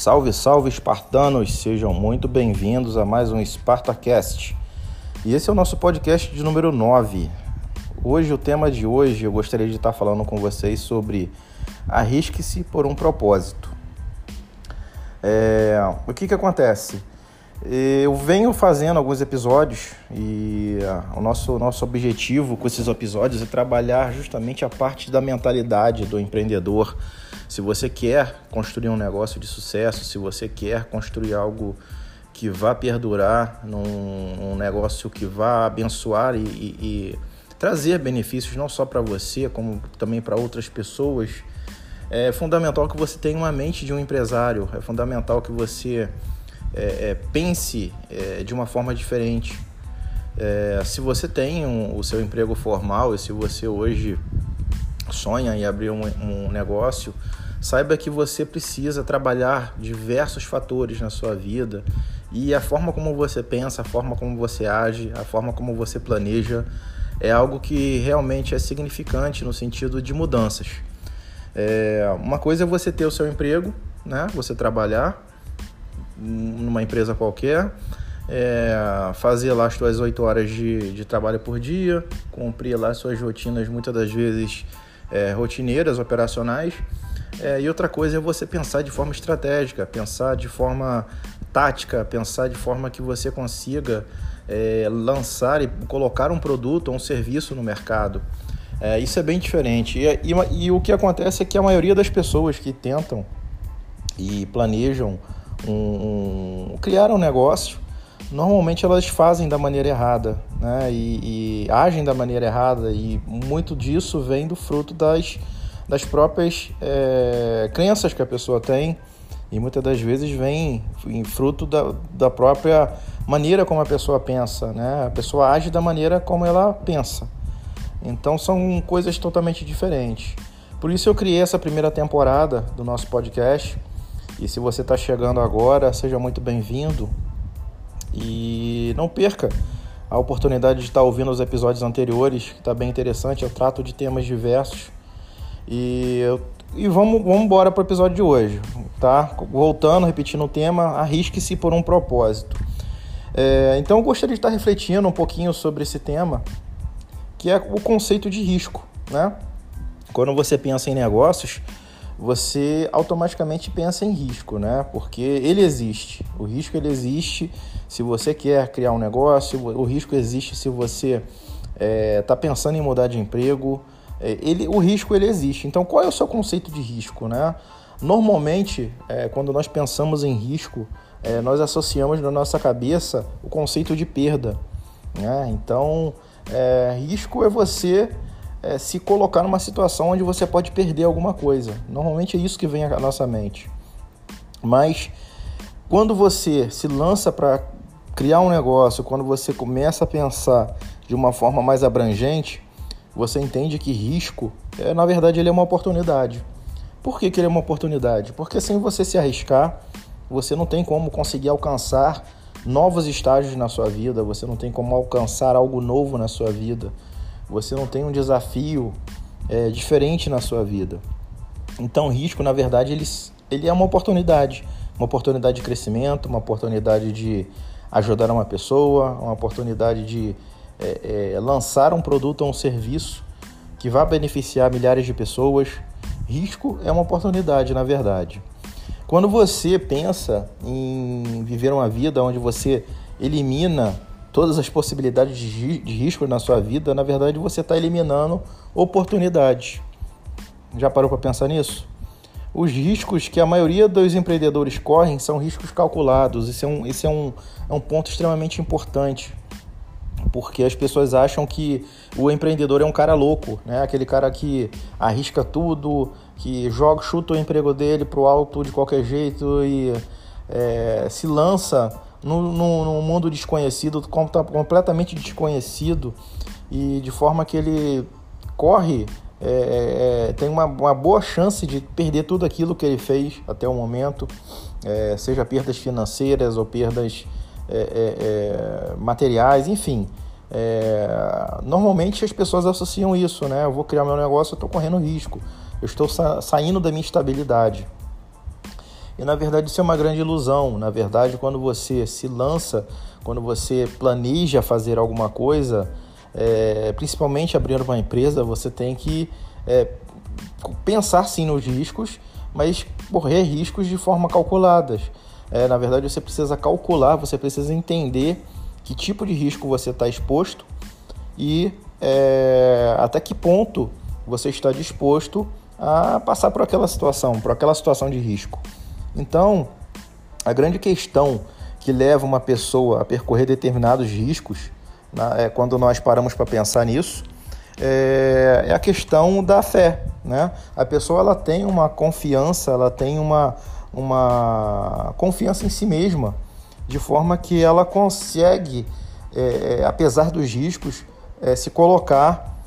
Salve, salve, espartanos! Sejam muito bem-vindos a mais um Spartacast. E esse é o nosso podcast de número 9. Hoje, o tema de hoje, eu gostaria de estar falando com vocês sobre arrisque-se por um propósito. É, o que, que acontece? Eu venho fazendo alguns episódios e o nosso, nosso objetivo com esses episódios é trabalhar justamente a parte da mentalidade do empreendedor. Se você quer construir um negócio de sucesso, se você quer construir algo que vá perdurar, num, um negócio que vá abençoar e, e, e trazer benefícios não só para você, como também para outras pessoas, é fundamental que você tenha uma mente de um empresário, é fundamental que você é, é, pense é, de uma forma diferente. É, se você tem um, o seu emprego formal e se você hoje sonha em abrir um, um negócio, saiba que você precisa trabalhar diversos fatores na sua vida e a forma como você pensa, a forma como você age, a forma como você planeja é algo que realmente é significante no sentido de mudanças. É, uma coisa é você ter o seu emprego, né? Você trabalhar, numa empresa qualquer, é, fazer lá as suas oito horas de, de trabalho por dia, cumprir lá suas rotinas, muitas das vezes é, rotineiras, operacionais. É, e outra coisa é você pensar de forma estratégica, pensar de forma tática, pensar de forma que você consiga é, lançar e colocar um produto ou um serviço no mercado. É, isso é bem diferente. E, e, e o que acontece é que a maioria das pessoas que tentam e planejam um, um, criar um negócio, normalmente elas fazem da maneira errada, né? E, e, agem da maneira errada e muito disso vem do fruto das, das próprias é, crenças que a pessoa tem e muitas das vezes vem em fruto da, da própria maneira como a pessoa pensa, né? A pessoa age da maneira como ela pensa. Então são coisas totalmente diferentes. Por isso eu criei essa primeira temporada do nosso podcast e se você está chegando agora, seja muito bem-vindo e não perca a oportunidade de estar tá ouvindo os episódios anteriores, que está bem interessante. Eu trato de temas diversos e, e vamos, vamos embora para o episódio de hoje, tá? Voltando, repetindo o tema, arrisque-se por um propósito. É, então eu gostaria de estar refletindo um pouquinho sobre esse tema, que é o conceito de risco, né? Quando você pensa em negócios, você automaticamente pensa em risco, né? Porque ele existe. O risco ele existe se você quer criar um negócio, o risco existe se você está é, tá pensando em mudar de emprego. É, ele, o risco ele existe. Então, qual é o seu conceito de risco, né? Normalmente, é, quando nós pensamos em risco, é, nós associamos na nossa cabeça o conceito de perda. Né? Então, é, risco é você é, se colocar numa situação onde você pode perder alguma coisa. Normalmente é isso que vem à nossa mente. Mas quando você se lança para criar um negócio, quando você começa a pensar de uma forma mais abrangente, você entende que risco, é, na verdade, ele é uma oportunidade. Por que, que ele é uma oportunidade? Porque sem você se arriscar, você não tem como conseguir alcançar novos estágios na sua vida, você não tem como alcançar algo novo na sua vida você não tem um desafio é, diferente na sua vida. Então, risco, na verdade, ele, ele é uma oportunidade. Uma oportunidade de crescimento, uma oportunidade de ajudar uma pessoa, uma oportunidade de é, é, lançar um produto ou um serviço que vá beneficiar milhares de pessoas. Risco é uma oportunidade, na verdade. Quando você pensa em viver uma vida onde você elimina todas as possibilidades de, de risco na sua vida, na verdade você está eliminando oportunidades. Já parou para pensar nisso? Os riscos que a maioria dos empreendedores correm são riscos calculados. Isso é um, isso é um, é um ponto extremamente importante. Porque as pessoas acham que o empreendedor é um cara louco, né? Aquele cara que arrisca tudo, que joga, chuta o emprego dele pro alto de qualquer jeito e é, se lança num, mundo desconhecido, completamente desconhecido, e de forma que ele corre, é, é, tem uma, uma, boa chance de perder tudo aquilo que ele fez até o momento, é, seja perdas financeiras ou perdas é, é, materiais, enfim. normalmente as pessoas associam isso, né? Eu vou criar meu negócio, eu estou correndo risco, eu estou sa saindo da minha estabilidade. E na verdade isso é uma grande ilusão. Na verdade, quando você se lança, quando você planeja fazer alguma coisa, é, principalmente abrindo uma empresa, você tem que é, pensar sim nos riscos, mas correr riscos de forma calculadas. É, na verdade, você precisa calcular, você precisa entender que tipo de risco você está exposto e é, até que ponto você está disposto a passar por aquela situação, por aquela situação de risco. Então, a grande questão que leva uma pessoa a percorrer determinados riscos, é, quando nós paramos para pensar nisso, é, é, a questão da fé. Né? A pessoa ela tem uma confiança, ela tem uma, uma confiança em si mesma, de forma que ela consegue, é, é apesar dos riscos, é, se colocar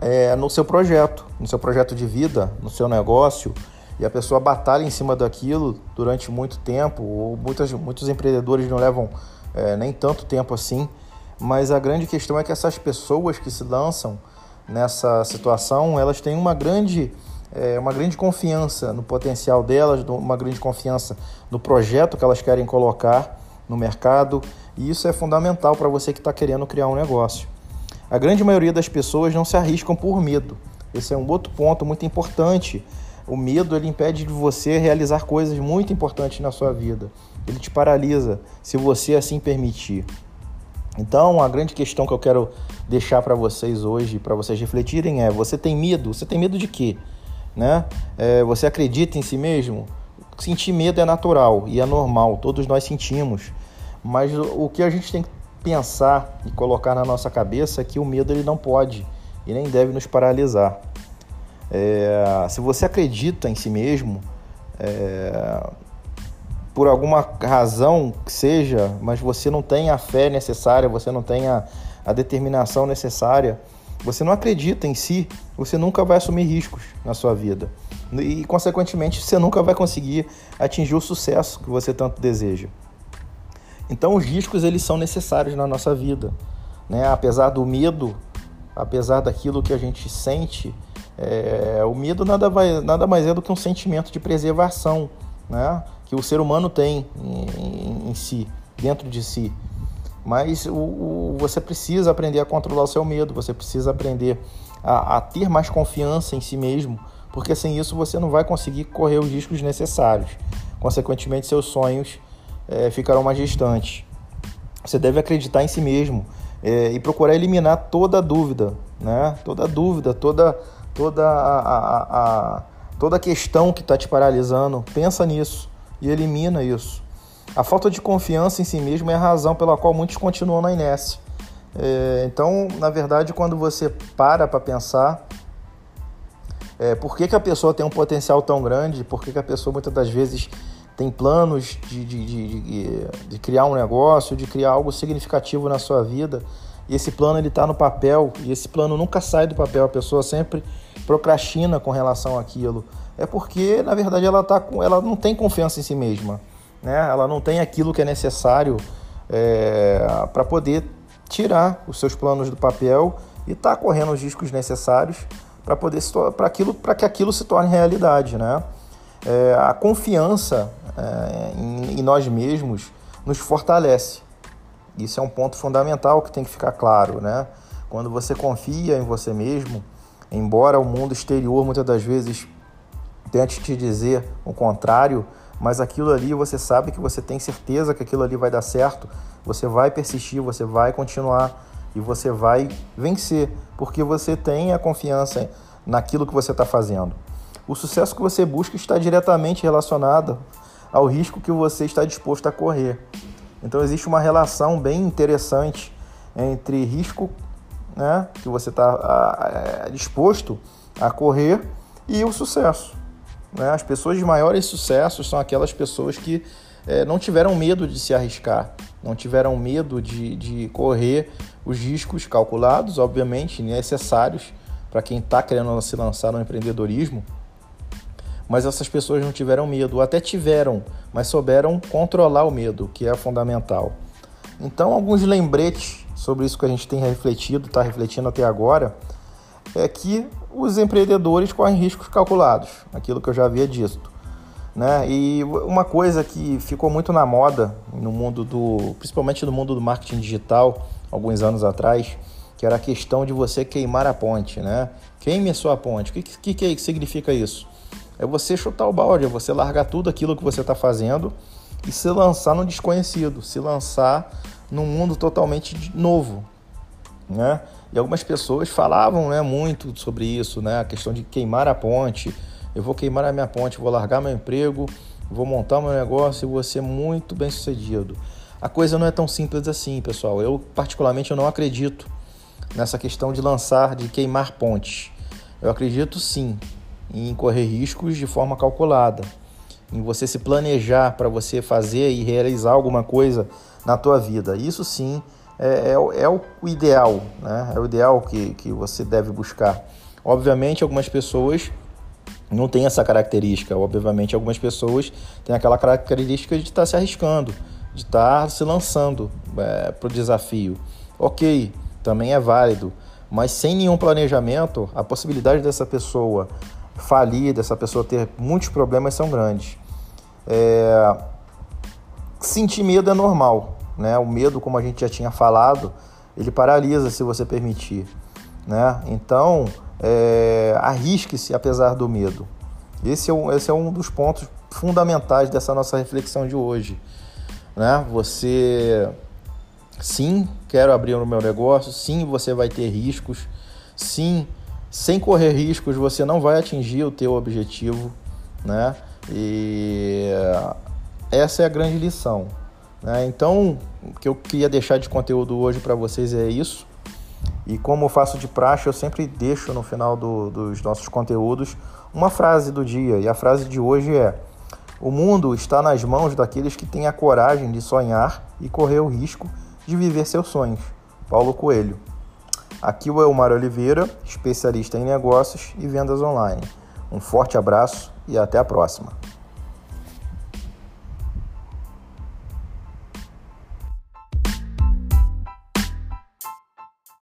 é, no seu projeto, no seu projeto de vida, no seu negócio, e a pessoa batalha em cima daquilo durante muito tempo, ou muitas, muitos empreendedores não levam é, nem tanto tempo assim, mas a grande questão é que essas pessoas que se lançam nessa situação, elas têm uma grande, é, uma grande confiança no potencial delas, uma grande confiança no projeto que elas querem colocar no mercado, e isso é fundamental para você que está querendo criar um negócio. A grande maioria das pessoas não se arriscam por medo. Esse é um outro ponto muito importante. O medo ele impede de você realizar coisas muito importantes na sua vida. Ele te paralisa se você assim permitir. Então, a grande questão que eu quero deixar para vocês hoje, para vocês refletirem, é: você tem medo? Você tem medo de quê? Né? É, você acredita em si mesmo? Sentir medo é natural e é normal, todos nós sentimos. Mas o que a gente tem que pensar e colocar na nossa cabeça que o medo ele não pode e nem deve nos paralisar. É, se você acredita em si mesmo, é, por alguma razão que seja, mas você não tem a fé necessária, você não tem a, a determinação necessária, você não acredita em si, você nunca vai assumir riscos na sua vida. E, consequentemente, você nunca vai conseguir atingir o sucesso que você tanto deseja. Então os riscos eles são necessários na nossa vida, né? Apesar do medo, apesar daquilo que a gente sente, é, o medo nada, vai, nada mais é do que um sentimento de preservação, né? Que o ser humano tem em, em si, dentro de si. Mas o, o, você precisa aprender a controlar o seu medo, você precisa aprender a, a ter mais confiança em si mesmo, porque sem isso você não vai conseguir correr os riscos necessários. Consequentemente, seus sonhos é, ficarão mais distantes. Você deve acreditar em si mesmo é, e procurar eliminar toda dúvida, né? Toda dúvida, toda toda a, a, a toda questão que está te paralisando. Pensa nisso e elimina isso. A falta de confiança em si mesmo é a razão pela qual muitos continuam na inércia. É, então, na verdade, quando você para para pensar é, por que, que a pessoa tem um potencial tão grande, por que, que a pessoa muitas das vezes tem planos de, de, de, de, criar um negócio, de criar algo significativo na sua vida, e esse plano ele está no papel, e esse plano nunca sai do papel, a pessoa sempre procrastina com relação àquilo. É porque, na verdade, ela, tá com, ela não tem confiança em si mesma, né? ela não tem aquilo que é necessário é, para poder tirar os seus planos do papel e estar tá correndo os riscos necessários para poder para aquilo para que aquilo se torne realidade, né? É, a confiança é, em, em nós mesmos nos fortalece. Isso é um ponto fundamental que tem que ficar claro, né? Quando você confia em você mesmo, embora o mundo exterior muitas das vezes tente te dizer o contrário, mas aquilo ali você sabe que você tem certeza que aquilo ali vai dar certo, você vai persistir, você vai continuar e você vai vencer, porque você tem a confiança naquilo que você está fazendo. O sucesso que você busca está diretamente relacionado ao risco que você está disposto a correr. Então existe uma relação bem interessante entre risco né, que você está disposto a correr e o sucesso. Né? As pessoas de maiores sucessos são aquelas pessoas que é, não tiveram medo de se arriscar, não tiveram medo de, de correr os riscos calculados, obviamente, necessários para quem está querendo se lançar no empreendedorismo mas essas pessoas não tiveram medo, até tiveram, mas souberam controlar o medo, que é fundamental. Então, alguns lembretes sobre isso que a gente tem refletido, está refletindo até agora, é que os empreendedores correm riscos calculados, aquilo que eu já havia dito. Né? E uma coisa que ficou muito na moda no mundo do, principalmente no mundo do marketing digital, alguns anos atrás, que era a questão de você queimar a ponte, né? Queime a sua ponte. O que, que, que significa isso? É você chutar o balde, é você largar tudo aquilo que você está fazendo e se lançar no desconhecido, se lançar num mundo totalmente novo, né? E algumas pessoas falavam, né, muito sobre isso, né? A questão de queimar a ponte, eu vou queimar a minha ponte, vou largar meu emprego, vou montar meu negócio e vou ser muito bem sucedido. A coisa não é tão simples assim, pessoal. Eu, particularmente, eu não acredito nessa questão de lançar, de queimar pontes. Eu acredito sim em correr riscos de forma calculada, em você se planejar para você fazer e realizar alguma coisa na tua vida. Isso sim é, é, é o ideal, né? É o ideal que, que você deve buscar. Obviamente, algumas pessoas não tem essa característica. Obviamente, algumas pessoas têm aquela característica de estar tá se arriscando, de estar tá se lançando é, para o desafio. Ok, também é válido, mas sem nenhum planejamento, a possibilidade dessa pessoa falir, dessa pessoa ter muitos problemas são grandes. É... Sentir medo é normal, né? O medo, como a gente já tinha falado, ele paralisa se você permitir, né? Então, é, arrisque-se apesar do medo. Esse é, um, esse é um dos pontos fundamentais dessa nossa reflexão de hoje. Né? Você, sim, quero abrir o meu negócio, sim, você vai ter riscos, sim, sem correr riscos você não vai atingir o teu objetivo, né? E essa é a grande lição. Né? Então, o que eu queria deixar de conteúdo hoje para vocês é isso. E como eu faço de praxe, eu sempre deixo no final do, dos nossos conteúdos uma frase do dia. E a frase de hoje é: O mundo está nas mãos daqueles que têm a coragem de sonhar e correr o risco de viver seus sonhos. Paulo Coelho. Aqui o Elmar Oliveira, especialista em negócios e vendas online. Um forte abraço e até a próxima.